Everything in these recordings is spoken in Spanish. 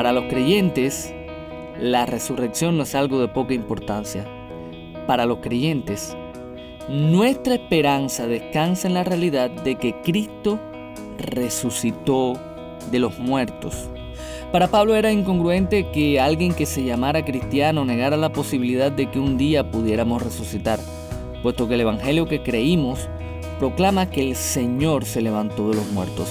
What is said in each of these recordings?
Para los creyentes, la resurrección no es algo de poca importancia. Para los creyentes, nuestra esperanza descansa en la realidad de que Cristo resucitó de los muertos. Para Pablo era incongruente que alguien que se llamara cristiano negara la posibilidad de que un día pudiéramos resucitar, puesto que el Evangelio que creímos proclama que el Señor se levantó de los muertos.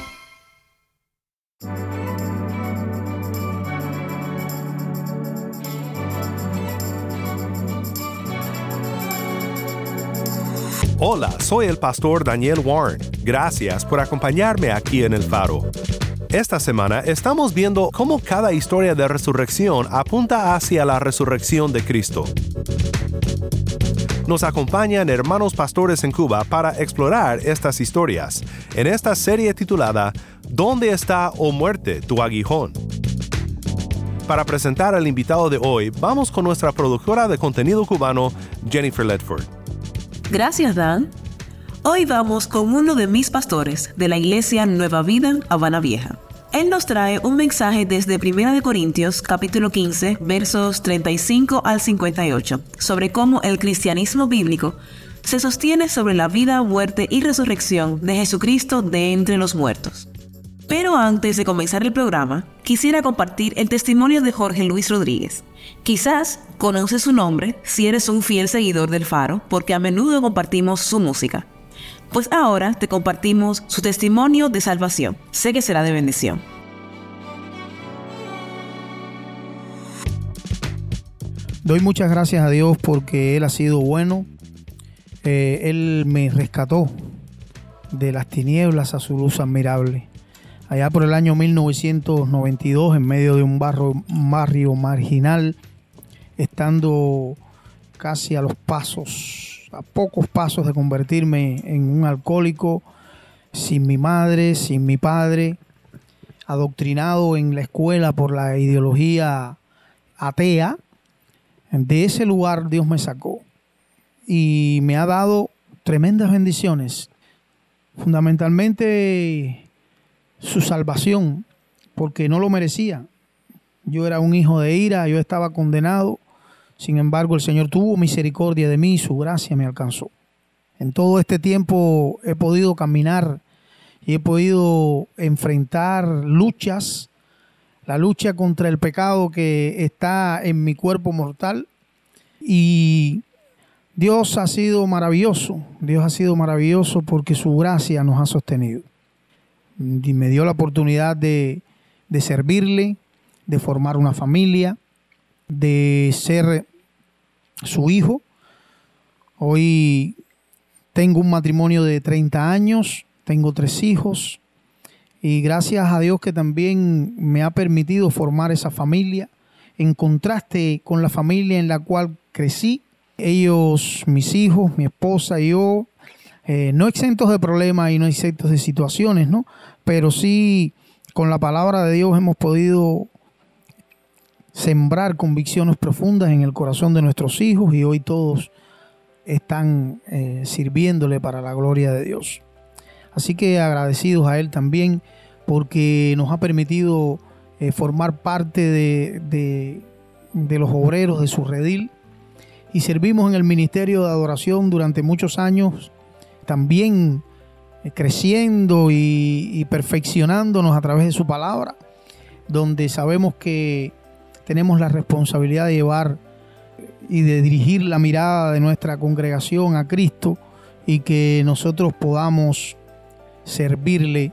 Hola, soy el pastor Daniel Warren. Gracias por acompañarme aquí en el faro. Esta semana estamos viendo cómo cada historia de resurrección apunta hacia la resurrección de Cristo. Nos acompañan hermanos pastores en Cuba para explorar estas historias en esta serie titulada ¿Dónde está, o muerte, tu aguijón? Para presentar al invitado de hoy, vamos con nuestra productora de contenido cubano, Jennifer Ledford. Gracias, Dan. Hoy vamos con uno de mis pastores de la iglesia Nueva Vida, Habana Vieja. Él nos trae un mensaje desde 1 Corintios capítulo 15 versos 35 al 58 sobre cómo el cristianismo bíblico se sostiene sobre la vida, muerte y resurrección de Jesucristo de entre los muertos. Pero antes de comenzar el programa, quisiera compartir el testimonio de Jorge Luis Rodríguez. Quizás conoces su nombre si eres un fiel seguidor del Faro, porque a menudo compartimos su música. Pues ahora te compartimos su testimonio de salvación. Sé que será de bendición. Doy muchas gracias a Dios porque Él ha sido bueno. Eh, él me rescató de las tinieblas a su luz admirable. Allá por el año 1992, en medio de un barrio, marginal, estando casi a los pasos, a pocos pasos de convertirme en un alcohólico, sin mi madre, sin mi padre, adoctrinado en la escuela por la ideología atea, de ese lugar Dios me sacó y me ha dado tremendas bendiciones. Fundamentalmente su salvación, porque no lo merecía. Yo era un hijo de ira, yo estaba condenado. Sin embargo, el Señor tuvo misericordia de mí y su gracia me alcanzó. En todo este tiempo he podido caminar y he podido enfrentar luchas la lucha contra el pecado que está en mi cuerpo mortal. Y Dios ha sido maravilloso, Dios ha sido maravilloso porque su gracia nos ha sostenido. Y me dio la oportunidad de, de servirle, de formar una familia, de ser su hijo. Hoy tengo un matrimonio de 30 años, tengo tres hijos, y gracias a Dios que también me ha permitido formar esa familia en contraste con la familia en la cual crecí. Ellos, mis hijos, mi esposa y yo, eh, no exentos de problemas y no exentos de situaciones, ¿no? Pero sí, con la palabra de Dios hemos podido sembrar convicciones profundas en el corazón de nuestros hijos y hoy todos están eh, sirviéndole para la gloria de Dios. Así que agradecidos a Él también porque nos ha permitido eh, formar parte de, los obreros de su redil y servimos en el ministerio de adoración durante muchos años, también eh, creciendo y, y perfeccionándonos a través de su palabra, donde sabemos que tenemos la responsabilidad de llevar y de dirigir la mirada de nuestra congregación a Cristo y que nosotros podamos servirle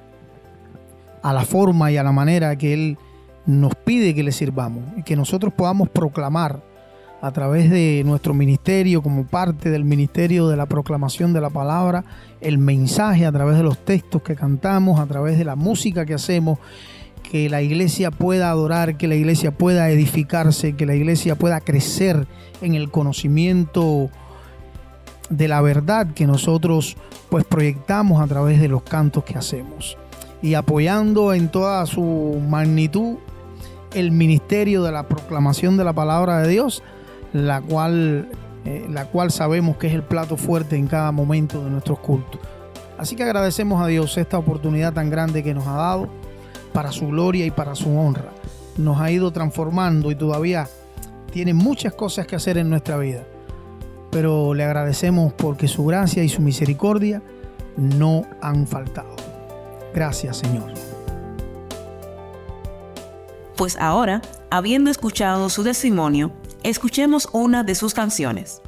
a la forma y a la manera que Él nos pide que le sirvamos y que nosotros podamos proclamar a través de nuestro ministerio, como parte del ministerio de la proclamación de la palabra, el mensaje a través de los textos que cantamos, a través de la música que hacemos, que la iglesia pueda adorar, que la iglesia pueda edificarse, que la iglesia pueda crecer en el conocimiento de la verdad que nosotros pues proyectamos a través de los cantos que hacemos. Y apoyando en toda su magnitud el ministerio de la proclamación de la palabra de Dios, la cual, eh, la cual sabemos que es el plato fuerte en cada momento de nuestros cultos. Así que agradecemos a Dios esta oportunidad tan grande que nos ha dado para su gloria y para su honra. Nos ha ido transformando y todavía tiene muchas cosas que hacer en nuestra vida. Pero le agradecemos porque su gracia y su misericordia no han faltado. Gracias Señor. Pues ahora, habiendo escuchado su testimonio, escuchemos una de sus canciones.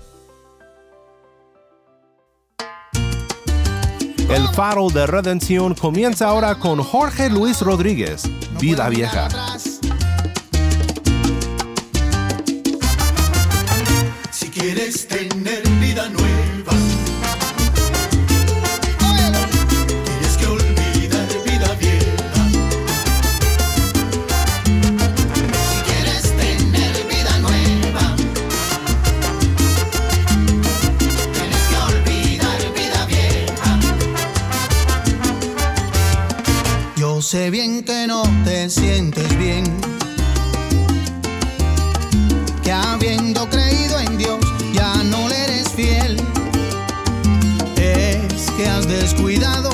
El faro de redención comienza ahora con Jorge Luis Rodríguez, Vida Vieja. Sé bien que no te sientes bien. Que habiendo creído en Dios ya no le eres fiel. Es que has descuidado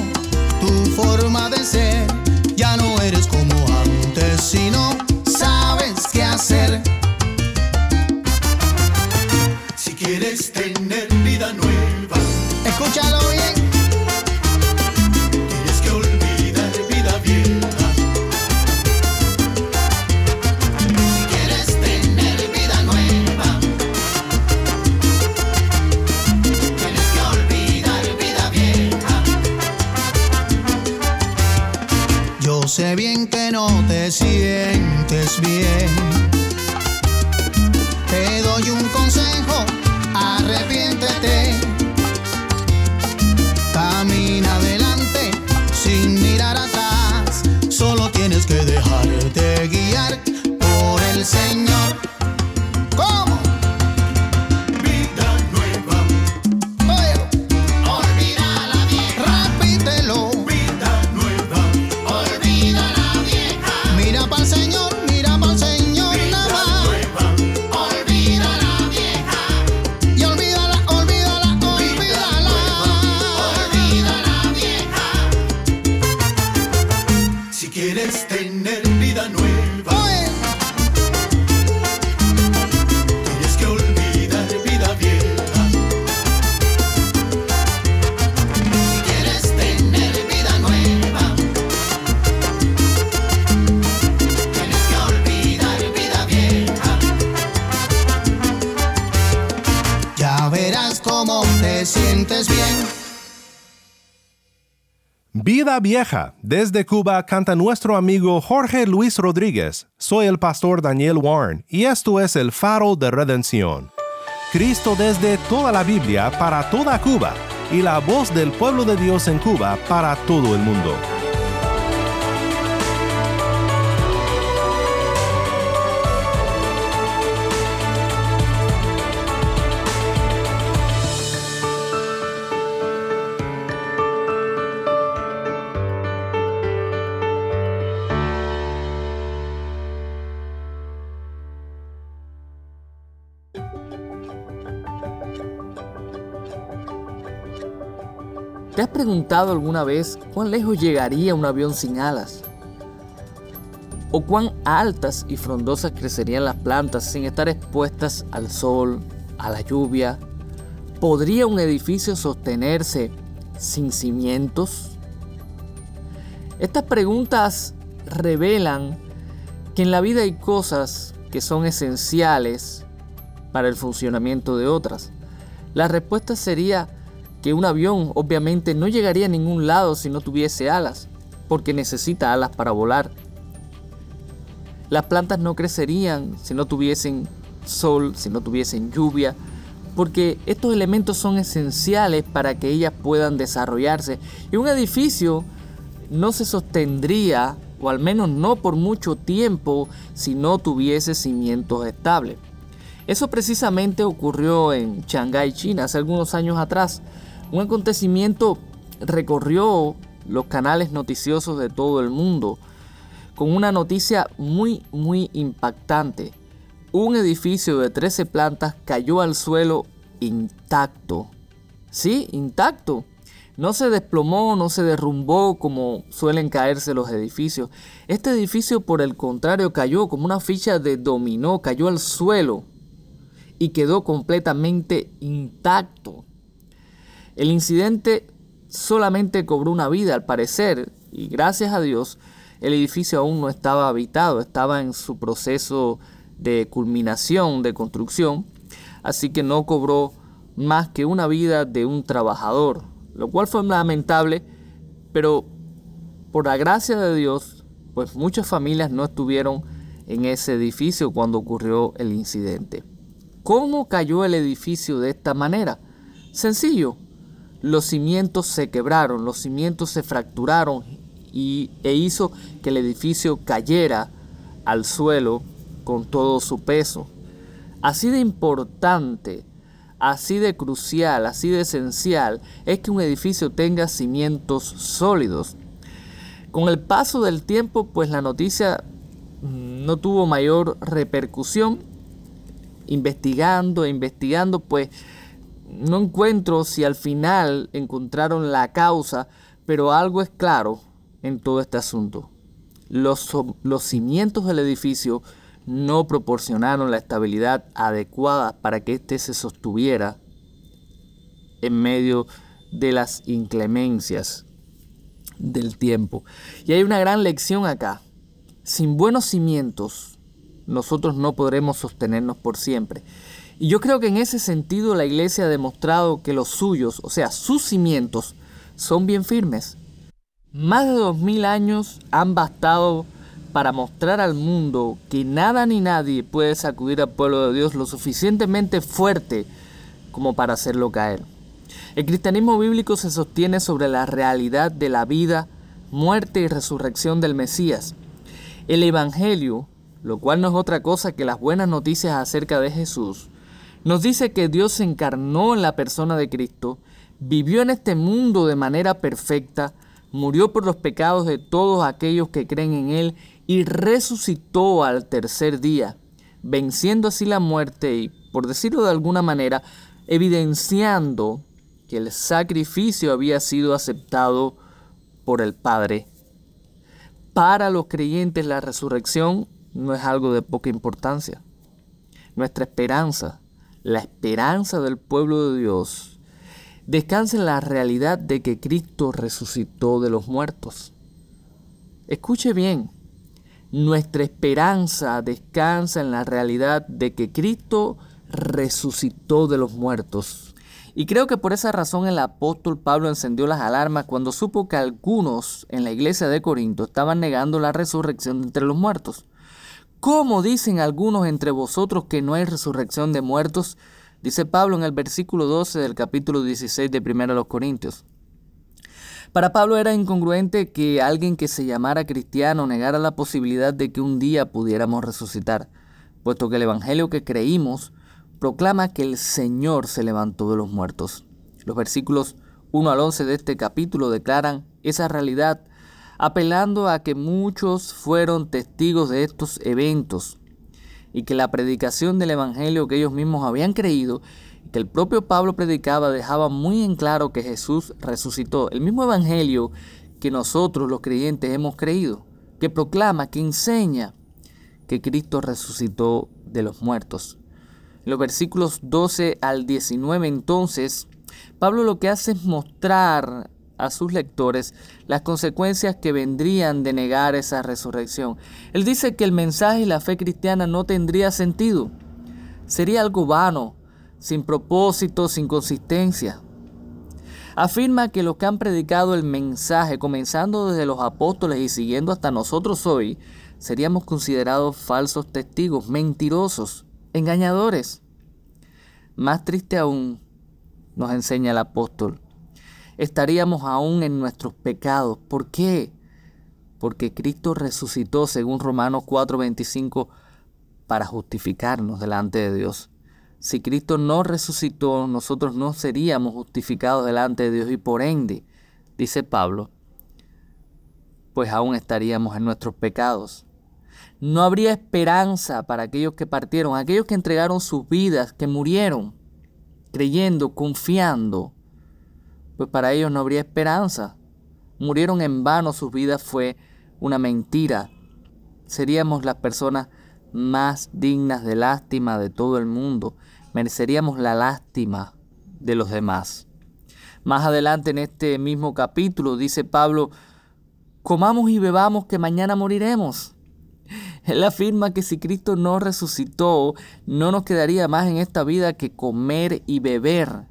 Vida Vieja. Desde Cuba canta nuestro amigo Jorge Luis Rodríguez. Soy el pastor Daniel Warren y esto es el faro de redención. Cristo desde toda la Biblia para toda Cuba y la voz del pueblo de Dios en Cuba para todo el mundo. ¿Te has preguntado alguna vez cuán lejos llegaría un avión sin alas? ¿O cuán altas y frondosas crecerían las plantas sin estar expuestas al sol, a la lluvia? ¿Podría un edificio sostenerse sin cimientos? Estas preguntas revelan que en la vida hay cosas que son esenciales para el funcionamiento de otras. La respuesta sería que un avión obviamente no llegaría a ningún lado si no tuviese alas, porque necesita alas para volar. Las plantas no crecerían si no tuviesen sol, si no tuviesen lluvia, porque estos elementos son esenciales para que ellas puedan desarrollarse. Y un edificio no se sostendría, o al menos no por mucho tiempo, si no tuviese cimientos estables. Eso precisamente ocurrió en Shanghái, China, hace algunos años atrás. Un acontecimiento recorrió los canales noticiosos de todo el mundo con una noticia muy, muy impactante. Un edificio de 13 plantas cayó al suelo intacto. Sí, intacto. No se desplomó, no se derrumbó como suelen caerse los edificios. Este edificio, por el contrario, cayó como una ficha de dominó, cayó al suelo y quedó completamente intacto. El incidente solamente cobró una vida al parecer y gracias a Dios el edificio aún no estaba habitado, estaba en su proceso de culminación, de construcción, así que no cobró más que una vida de un trabajador, lo cual fue lamentable, pero por la gracia de Dios, pues muchas familias no estuvieron en ese edificio cuando ocurrió el incidente. ¿Cómo cayó el edificio de esta manera? Sencillo, los cimientos se quebraron, los cimientos se fracturaron y, e hizo que el edificio cayera al suelo con todo su peso. Así de importante, así de crucial, así de esencial es que un edificio tenga cimientos sólidos. Con el paso del tiempo, pues la noticia no tuvo mayor repercusión investigando e investigando, pues no encuentro si al final encontraron la causa, pero algo es claro en todo este asunto. Los, los cimientos del edificio no proporcionaron la estabilidad adecuada para que éste se sostuviera en medio de las inclemencias del tiempo. Y hay una gran lección acá. Sin buenos cimientos, nosotros no podremos sostenernos por siempre. Y yo creo que en ese sentido la iglesia ha demostrado que los suyos, o sea, sus cimientos, son bien firmes. Más de dos mil años han bastado para mostrar al mundo que nada ni nadie puede sacudir al pueblo de Dios lo suficientemente fuerte como para hacerlo caer. El cristianismo bíblico se sostiene sobre la realidad de la vida, muerte y resurrección del Mesías. El Evangelio lo cual no es otra cosa que las buenas noticias acerca de Jesús, nos dice que Dios se encarnó en la persona de Cristo, vivió en este mundo de manera perfecta, murió por los pecados de todos aquellos que creen en Él y resucitó al tercer día, venciendo así la muerte y, por decirlo de alguna manera, evidenciando que el sacrificio había sido aceptado por el Padre. Para los creyentes la resurrección no es algo de poca importancia. Nuestra esperanza, la esperanza del pueblo de Dios, descansa en la realidad de que Cristo resucitó de los muertos. Escuche bien, nuestra esperanza descansa en la realidad de que Cristo resucitó de los muertos. Y creo que por esa razón el apóstol Pablo encendió las alarmas cuando supo que algunos en la iglesia de Corinto estaban negando la resurrección entre los muertos. ¿Cómo dicen algunos entre vosotros que no hay resurrección de muertos? Dice Pablo en el versículo 12 del capítulo 16 de 1 los Corintios. Para Pablo era incongruente que alguien que se llamara cristiano negara la posibilidad de que un día pudiéramos resucitar, puesto que el Evangelio que creímos proclama que el Señor se levantó de los muertos. Los versículos 1 al 11 de este capítulo declaran esa realidad apelando a que muchos fueron testigos de estos eventos y que la predicación del Evangelio que ellos mismos habían creído, que el propio Pablo predicaba, dejaba muy en claro que Jesús resucitó. El mismo Evangelio que nosotros los creyentes hemos creído, que proclama, que enseña que Cristo resucitó de los muertos. En los versículos 12 al 19 entonces, Pablo lo que hace es mostrar a sus lectores las consecuencias que vendrían de negar esa resurrección. Él dice que el mensaje y la fe cristiana no tendría sentido. Sería algo vano, sin propósito, sin consistencia. Afirma que los que han predicado el mensaje, comenzando desde los apóstoles y siguiendo hasta nosotros hoy, seríamos considerados falsos testigos, mentirosos. engañadores. Más triste aún, nos enseña el apóstol, estaríamos aún en nuestros pecados. ¿Por qué? Porque Cristo resucitó, según Romanos 4:25, para justificarnos delante de Dios. Si Cristo no resucitó, nosotros no seríamos justificados delante de Dios y por ende, dice Pablo, pues aún estaríamos en nuestros pecados. No habría esperanza para aquellos que partieron, aquellos que entregaron sus vidas, que murieron, creyendo, confiando, pues para ellos no habría esperanza. Murieron en vano, sus vidas fue una mentira. Seríamos las personas más dignas de lástima de todo el mundo. Mereceríamos la lástima de los demás. Más adelante en este mismo capítulo dice Pablo, comamos y bebamos que mañana moriremos. Él afirma que si Cristo no resucitó, no nos quedaría más en esta vida que comer y beber,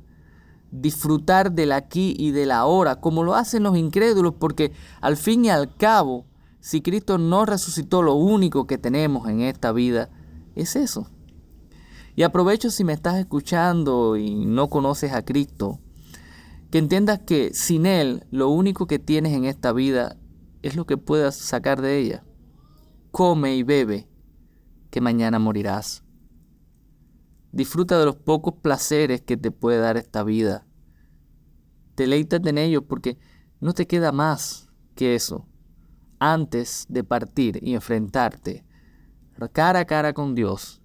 disfrutar del aquí y del ahora, como lo hacen los incrédulos, porque al fin y al cabo, si Cristo no resucitó, lo único que tenemos en esta vida es eso. Y aprovecho si me estás escuchando y no conoces a Cristo, que entiendas que sin Él lo único que tienes en esta vida es lo que puedas sacar de ella. Come y bebe, que mañana morirás. Disfruta de los pocos placeres que te puede dar esta vida. Deleítate en ellos porque no te queda más que eso antes de partir y enfrentarte cara a cara con Dios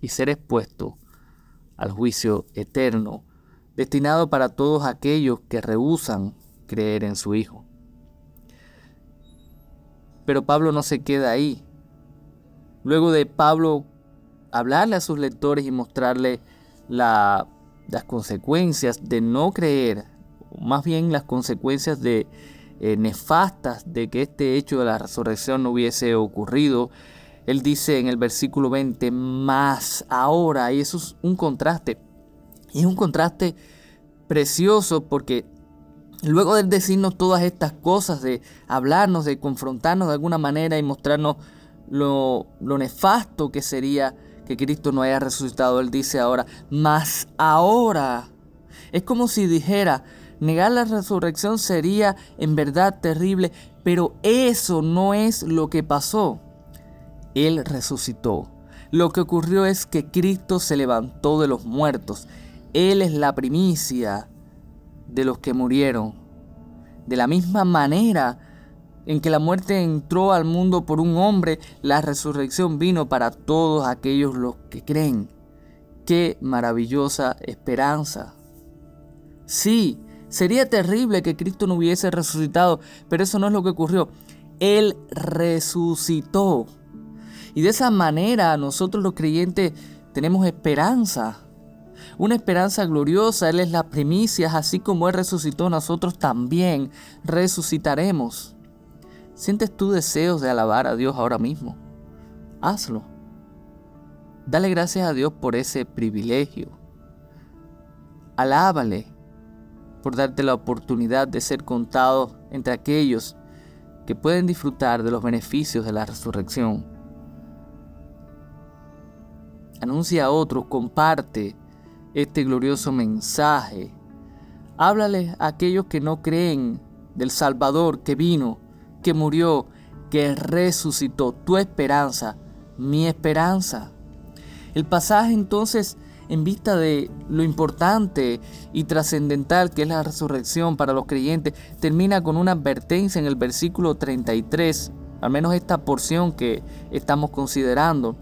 y ser expuesto al juicio eterno destinado para todos aquellos que rehusan creer en su Hijo. Pero Pablo no se queda ahí. Luego de Pablo hablarle a sus lectores y mostrarle las consecuencias de no creer, más bien las consecuencias de eh, nefastas de que este hecho de la resurrección no hubiese ocurrido. Él dice en el versículo 20, más ahora, y eso es un contraste, y es un contraste precioso porque luego de decirnos todas estas cosas, de hablarnos, de confrontarnos de alguna manera y mostrarnos lo, lo nefasto que sería que Cristo no haya resucitado, Él dice ahora, más ahora. Es como si dijera, Negar la resurrección sería en verdad terrible, pero eso no es lo que pasó. Él resucitó. Lo que ocurrió es que Cristo se levantó de los muertos. Él es la primicia de los que murieron. De la misma manera en que la muerte entró al mundo por un hombre, la resurrección vino para todos aquellos los que creen. Qué maravillosa esperanza. Sí, Sería terrible que Cristo no hubiese resucitado, pero eso no es lo que ocurrió. Él resucitó. Y de esa manera nosotros los creyentes tenemos esperanza. Una esperanza gloriosa. Él es la primicia. Así como Él resucitó, nosotros también resucitaremos. ¿Sientes tú deseos de alabar a Dios ahora mismo? Hazlo. Dale gracias a Dios por ese privilegio. Alábale por darte la oportunidad de ser contado entre aquellos que pueden disfrutar de los beneficios de la resurrección. Anuncia a otros, comparte este glorioso mensaje. Háblale a aquellos que no creen del Salvador que vino, que murió, que resucitó. Tu esperanza, mi esperanza. El pasaje entonces en vista de lo importante y trascendental que es la resurrección para los creyentes, termina con una advertencia en el versículo 33, al menos esta porción que estamos considerando,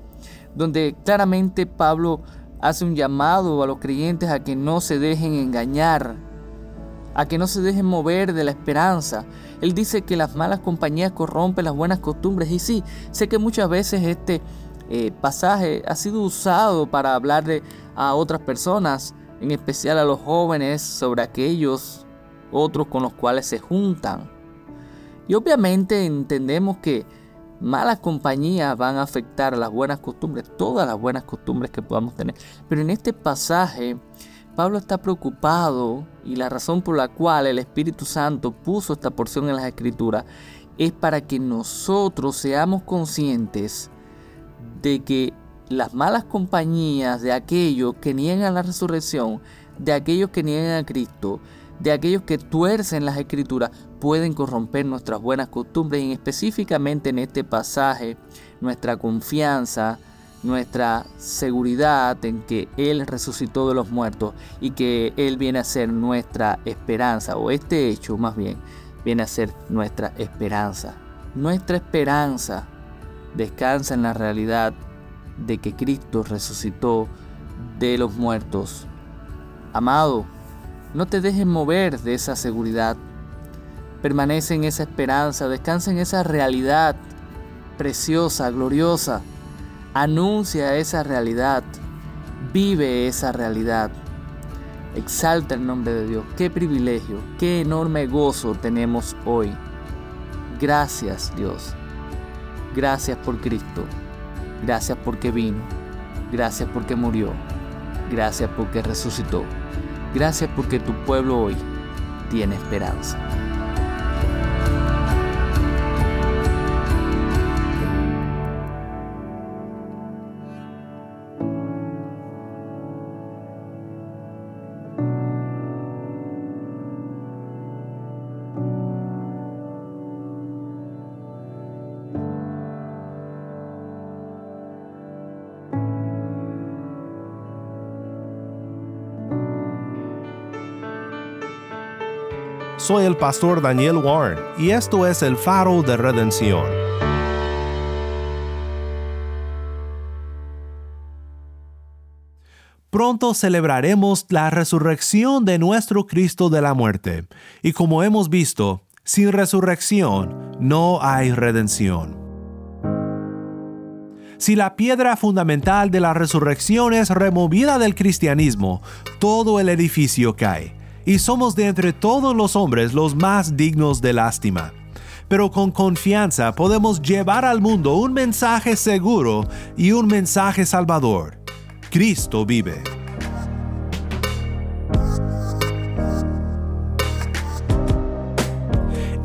donde claramente Pablo hace un llamado a los creyentes a que no se dejen engañar, a que no se dejen mover de la esperanza. Él dice que las malas compañías corrompen las buenas costumbres y sí, sé que muchas veces este eh, pasaje ha sido usado para hablarle a otras personas, en especial a los jóvenes, sobre aquellos otros con los cuales se juntan. Y obviamente entendemos que malas compañías van a afectar a las buenas costumbres, todas las buenas costumbres que podamos tener. Pero en este pasaje, Pablo está preocupado y la razón por la cual el Espíritu Santo puso esta porción en las Escrituras es para que nosotros seamos conscientes de que las malas compañías de aquellos que niegan la resurrección, de aquellos que niegan a Cristo, de aquellos que tuercen las escrituras, pueden corromper nuestras buenas costumbres y específicamente en este pasaje nuestra confianza, nuestra seguridad en que Él resucitó de los muertos y que Él viene a ser nuestra esperanza, o este hecho más bien, viene a ser nuestra esperanza. Nuestra esperanza descansa en la realidad de que Cristo resucitó de los muertos. Amado, no te dejes mover de esa seguridad. Permanece en esa esperanza, descansa en esa realidad preciosa, gloriosa. Anuncia esa realidad, vive esa realidad. Exalta el nombre de Dios. Qué privilegio, qué enorme gozo tenemos hoy. Gracias Dios. Gracias por Cristo. Gracias porque vino. Gracias porque murió. Gracias porque resucitó. Gracias porque tu pueblo hoy tiene esperanza. Soy el pastor Daniel Warren y esto es el faro de redención. Pronto celebraremos la resurrección de nuestro Cristo de la muerte, y como hemos visto, sin resurrección no hay redención. Si la piedra fundamental de la resurrección es removida del cristianismo, todo el edificio cae y somos de entre todos los hombres los más dignos de lástima. Pero con confianza podemos llevar al mundo un mensaje seguro y un mensaje salvador. Cristo vive.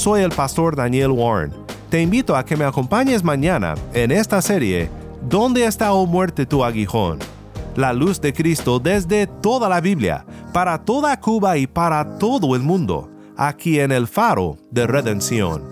Soy el pastor Daniel Warren. Te invito a que me acompañes mañana en esta serie ¿Dónde está o muerte tu aguijón? La luz de Cristo desde toda la Biblia, para toda Cuba y para todo el mundo, aquí en el faro de redención.